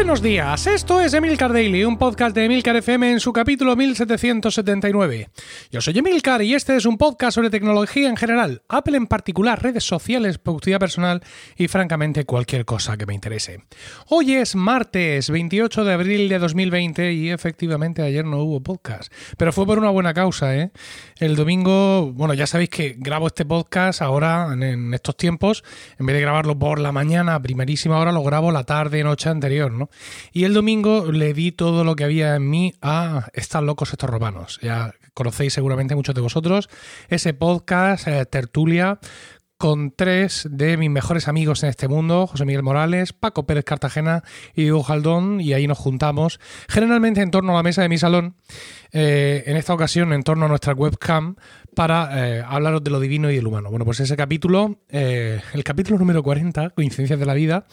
Buenos días, esto es Emilcar Daily, un podcast de Emilcar FM en su capítulo 1779. Yo soy Emilcar y este es un podcast sobre tecnología en general, Apple en particular, redes sociales, productividad personal y francamente cualquier cosa que me interese. Hoy es martes 28 de abril de 2020 y efectivamente ayer no hubo podcast, pero fue por una buena causa, ¿eh? El domingo, bueno, ya sabéis que grabo este podcast ahora en estos tiempos, en vez de grabarlo por la mañana, primerísima hora, lo grabo la tarde, noche anterior, ¿no? Y el domingo le di todo lo que había en mí a Están locos estos romanos. Ya conocéis seguramente muchos de vosotros ese podcast, eh, tertulia, con tres de mis mejores amigos en este mundo, José Miguel Morales, Paco Pérez Cartagena y Diego Jaldón, y ahí nos juntamos, generalmente en torno a la mesa de mi salón, eh, en esta ocasión en torno a nuestra webcam, para eh, hablaros de lo divino y el humano. Bueno, pues ese capítulo, eh, el capítulo número 40, Coincidencias de la Vida,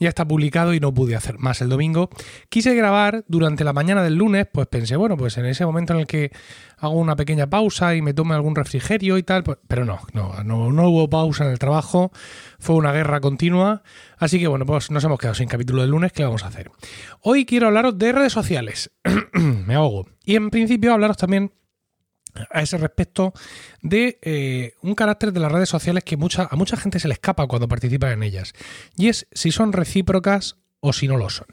ya está publicado y no pude hacer más el domingo. Quise grabar durante la mañana del lunes, pues pensé, bueno, pues en ese momento en el que hago una pequeña pausa y me tome algún refrigerio y tal, pues, pero no, no, no, no hubo pausa en el trabajo, fue una guerra continua, así que bueno, pues nos hemos quedado sin capítulo del lunes, ¿qué vamos a hacer? Hoy quiero hablaros de redes sociales, me ahogo, y en principio hablaros también a ese respecto de eh, un carácter de las redes sociales que mucha, a mucha gente se le escapa cuando participa en ellas. Y es si son recíprocas o si no lo son.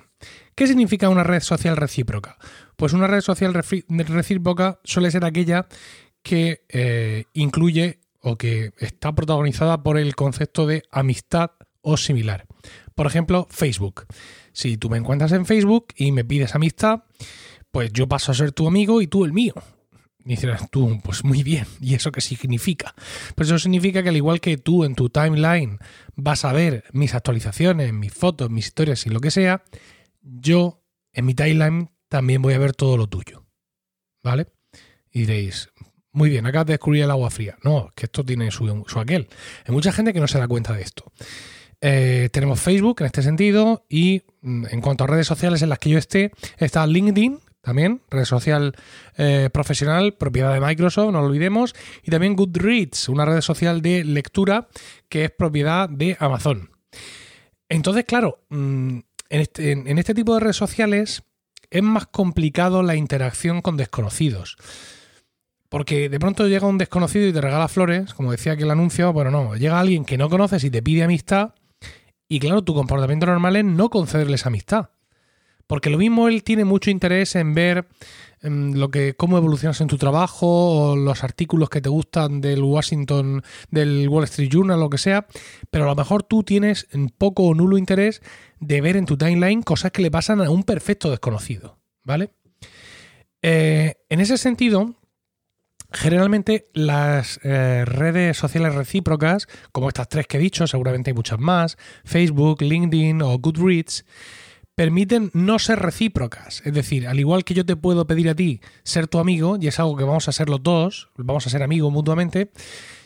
¿Qué significa una red social recíproca? Pues una red social recíproca suele ser aquella que eh, incluye o que está protagonizada por el concepto de amistad o similar. Por ejemplo, Facebook. Si tú me encuentras en Facebook y me pides amistad, pues yo paso a ser tu amigo y tú el mío. Y dices tú, pues muy bien, ¿y eso qué significa? Pues eso significa que al igual que tú en tu timeline vas a ver mis actualizaciones, mis fotos, mis historias y lo que sea, yo en mi timeline también voy a ver todo lo tuyo. ¿Vale? Y diréis, muy bien, acabas de descubrir el agua fría. No, que esto tiene su, aquel. Hay mucha gente que no se da cuenta de esto. Eh, tenemos Facebook en este sentido y mm, en cuanto a redes sociales en las que yo esté, está LinkedIn, también, red social eh, profesional, propiedad de Microsoft, no lo olvidemos, y también Goodreads, una red social de lectura que es propiedad de Amazon. Entonces, claro, mm, este, en este, tipo de redes sociales es más complicado la interacción con desconocidos. Porque de pronto llega un desconocido y te regala flores, como decía aquí el anuncio, bueno, no, llega alguien que no conoces y te pide amistad, y claro, tu comportamiento normal es no concederles amistad. Porque lo mismo él tiene mucho interés en ver em, lo que, cómo evolucionas en tu trabajo, o los artículos que te gustan del Washington, del Wall Street Journal, lo que sea, pero a lo mejor tú tienes poco o nulo interés de ver en tu timeline cosas que le pasan a un perfecto desconocido. ¿Vale? Eh, en ese sentido, Generalmente las eh, redes sociales recíprocas, como estas tres que he dicho, seguramente hay muchas más, Facebook, LinkedIn o Goodreads, permiten no ser recíprocas. Es decir, al igual que yo te puedo pedir a ti ser tu amigo, y es algo que vamos a ser los dos, vamos a ser amigos mutuamente,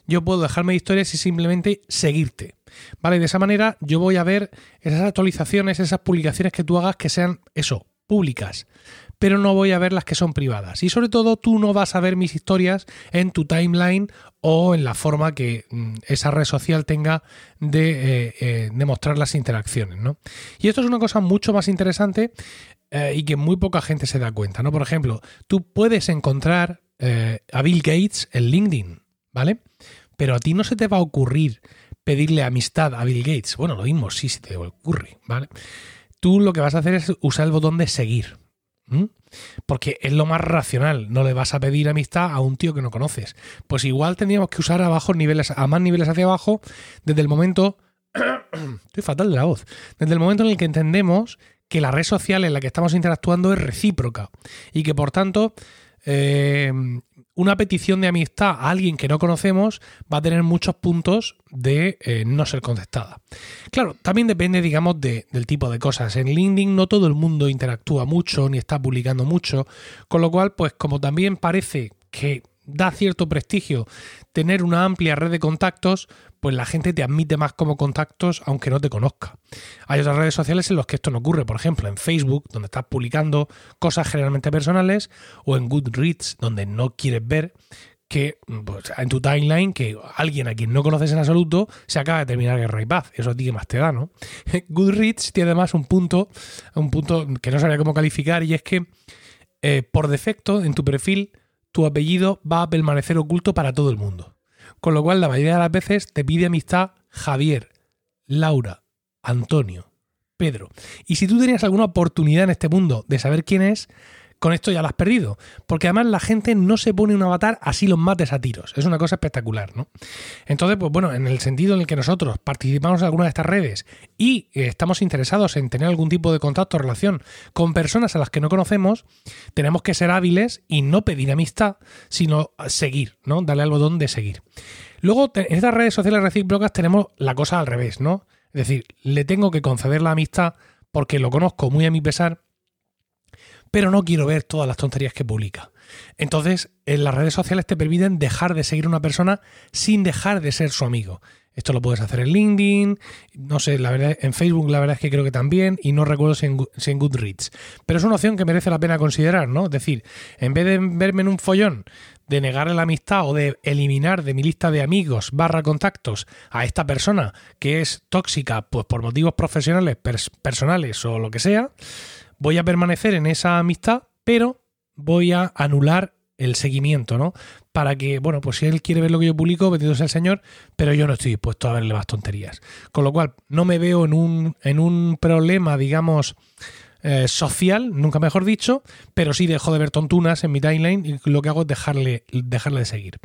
yo puedo dejarme historias y simplemente seguirte. ¿Vale? De esa manera yo voy a ver esas actualizaciones, esas publicaciones que tú hagas que sean eso, públicas pero no voy a ver las que son privadas. Y sobre todo tú no vas a ver mis historias en tu timeline o en la forma que mm, esa red social tenga de, eh, eh, mostrar las interacciones. ¿no? Y esto es una cosa mucho más interesante eh, y que muy poca gente se da cuenta. ¿no? Por ejemplo, tú puedes encontrar a Bill Gates en LinkedIn, ¿vale? Pero a ti no se te va a ocurrir pedirle amistad a Bill Gates. Bueno, lo mismo, sí, se te ocurre, ¿vale? Tú lo que vas a hacer es usar el botón de seguir. ¿Mm? Porque es lo más racional. No le vas a pedir amistad a un tío que no conoces. Pues igual tendríamos que usar a bajos niveles, a más niveles hacia abajo, desde el momento. Estoy fatal de la voz. Desde el momento en el que entendemos que la red social en la que estamos interactuando es recíproca. Y que por tanto. Eh, una petición de amistad a alguien que no conocemos va a tener muchos puntos de eh, no ser contestada. Claro, también depende, digamos, del tipo de cosas. En LinkedIn no todo el mundo interactúa mucho ni está publicando mucho, con lo cual, pues como también parece que da cierto prestigio tener una amplia red de contactos, pues la gente te admite más como contactos aunque no te conozca. Hay otras redes sociales en las que esto no ocurre, por ejemplo en Facebook, donde estás publicando cosas generalmente personales, o en Goodreads, donde no quieres ver que pues, en tu timeline que alguien a quien no conoces en absoluto se acaba de terminar Guerra y Paz. Eso a ti que más te da, ¿no? Goodreads tiene además un punto, un punto que no sabría cómo calificar y es que eh, por defecto en tu perfil tu apellido va a permanecer oculto para todo el mundo. Con lo cual la mayoría de las veces te pide amistad Javier, Laura, Antonio, Pedro. Y si tú tenías alguna oportunidad en este mundo de saber quién es, con esto ya lo has perdido. Porque además la gente no se pone un avatar así los mates a tiros. Es una cosa espectacular, ¿no? Entonces, pues bueno, en el sentido en el que nosotros participamos en alguna de estas redes y eh, estamos interesados en tener algún tipo de contacto o relación con personas a las que no conocemos, tenemos que ser hábiles y no pedir amistad, sino seguir, ¿no? Darle al botón de seguir. Luego, en estas redes sociales recíprocas tenemos la cosa al revés, ¿no? Es decir, le tengo que conceder la amistad porque lo conozco muy a mi pesar pero no quiero ver todas las tonterías que publica. Entonces, en las redes sociales te permiten dejar de seguir a una persona sin dejar de ser su amigo. Esto lo puedes hacer en LinkedIn, no sé, la verdad, en Facebook la verdad es que creo que también, y no recuerdo si en, Goodreads. Pero es una opción que merece la pena considerar, ¿no? Es decir, en vez de verme en un follón de negarle la amistad o de eliminar de mi lista de amigos barra contactos a esta persona que es tóxica, pues por motivos profesionales, personales o lo que sea, voy a permanecer en esa amistad, pero voy a anular el seguimiento, ¿no? Para que, bueno, pues si él quiere ver lo que yo publico, bendito sea el Señor, pero yo no estoy dispuesto a verle más tonterías. Con lo cual, no me veo en un, en un problema, digamos, eh, social, nunca mejor dicho, pero sí dejo de ver tontunas en mi timeline y lo que hago es dejarle, dejarle de seguir.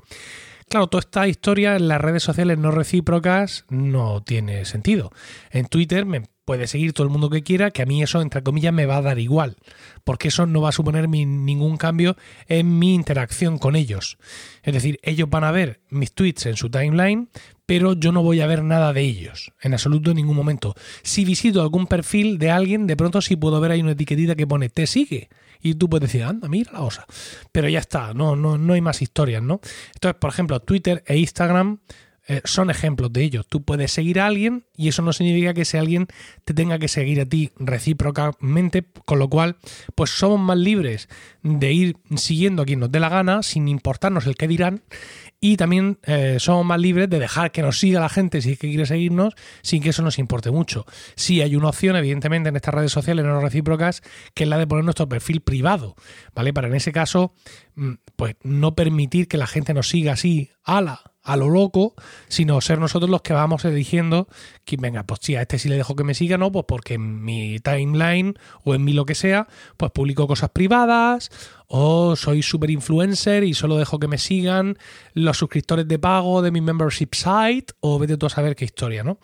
Claro, toda esta historia en las redes sociales no recíprocas no tiene sentido. En Twitter me puede seguir todo el mundo que quiera, que a mí eso, entre comillas, me va a dar igual, porque eso no va a suponer ningún cambio en mi interacción con ellos. Es decir, ellos van a ver mis tweets en su timeline, pero yo no voy a ver nada de ellos, en absoluto en ningún momento. Si visito algún perfil de alguien, de pronto sí puedo ver ahí una etiquetita que pone te sigue. Y tú puedes decir, anda, mira la osa. Pero ya está, no, no, no hay más historias, ¿no? Entonces, por ejemplo, Twitter e Instagram eh, son ejemplos de ello. Tú puedes seguir a alguien y eso no significa que ese alguien te tenga que seguir a ti recíprocamente, con lo cual, pues somos más libres de ir siguiendo a quien nos dé la gana, sin importarnos el que dirán, y también eh, somos más libres de dejar que nos siga la gente si es que quiere seguirnos, sin que eso nos importe mucho. Sí hay una opción, evidentemente, en estas redes sociales no recíprocas, que es la de poner nuestro perfil privado, ¿vale? Para en ese caso, mm, pues no permitir que la gente nos siga así, ala, a lo loco, sino ser nosotros los que vamos eligiendo que venga, pues sí, a este sí le dejo que me siga, ¿no? Pues porque en mi timeline o en mi lo que sea, pues publico cosas privadas o soy super influencer y solo dejo que me sigan los suscriptores de pago de mi membership site o vete tú a saber qué historia, ¿no?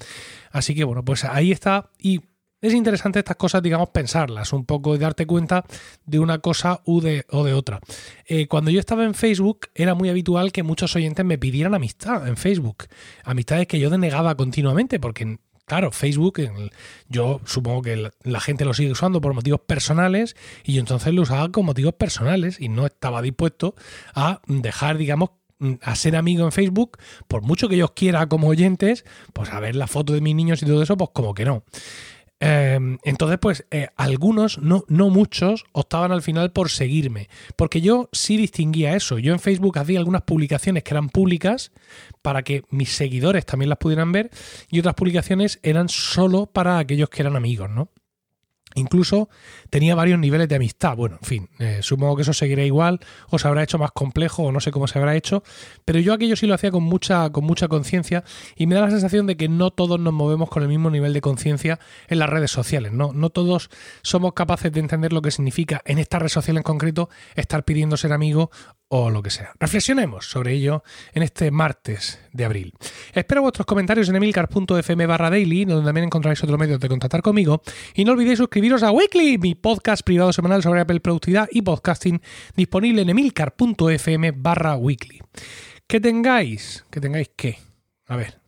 Así que bueno, pues ahí está y es interesante estas cosas, digamos, pensarlas un poco y darte cuenta de una cosa u de, o de otra. Eh, cuando yo estaba en Facebook, era muy habitual que muchos oyentes me pidieran amistad en Facebook. Amistades que yo denegaba continuamente, porque claro, Facebook, yo supongo que la gente lo sigue usando por motivos personales y yo entonces lo usaba con motivos personales y no estaba dispuesto a dejar, digamos, a ser amigo en Facebook, por mucho que yo quiera como oyentes, pues a ver la foto de mis niños y todo eso, pues como que no. Em, entonces, pues eh, algunos, no, no muchos, optaban al final por seguirme, porque yo sí distinguía eso. Yo en Facebook hacía algunas publicaciones que eran públicas para que mis seguidores también las pudieran ver y otras publicaciones eran solo para aquellos que eran amigos, ¿no? Incluso tenía varios niveles de amistad. Bueno, en fin, eh, supongo que eso seguirá igual, o se habrá hecho más complejo, o no sé cómo se habrá hecho, pero yo aquello sí lo hacía con mucha, con mucha conciencia y me da la sensación de que no todos nos movemos con el mismo nivel de conciencia en las redes sociales. ¿no? no todos somos capaces de entender lo que significa en esta red social en concreto estar pidiendo ser amigo o lo que sea. Reflexionemos sobre ello en este martes de abril. Espero vuestros comentarios en emilcar.fm barra daily, donde también encontraréis otro medio de contactar conmigo. Y no olvidéis suscribiros a Weekly, mi podcast privado semanal sobre Apple Productividad y Podcasting, disponible en emilcar.fm barra weekly. Que tengáis, que tengáis qué. A ver,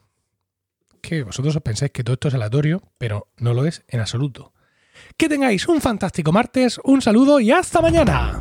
que vosotros os pensáis que todo esto es aleatorio, pero no lo es en absoluto. Que tengáis un fantástico martes, un saludo y hasta mañana.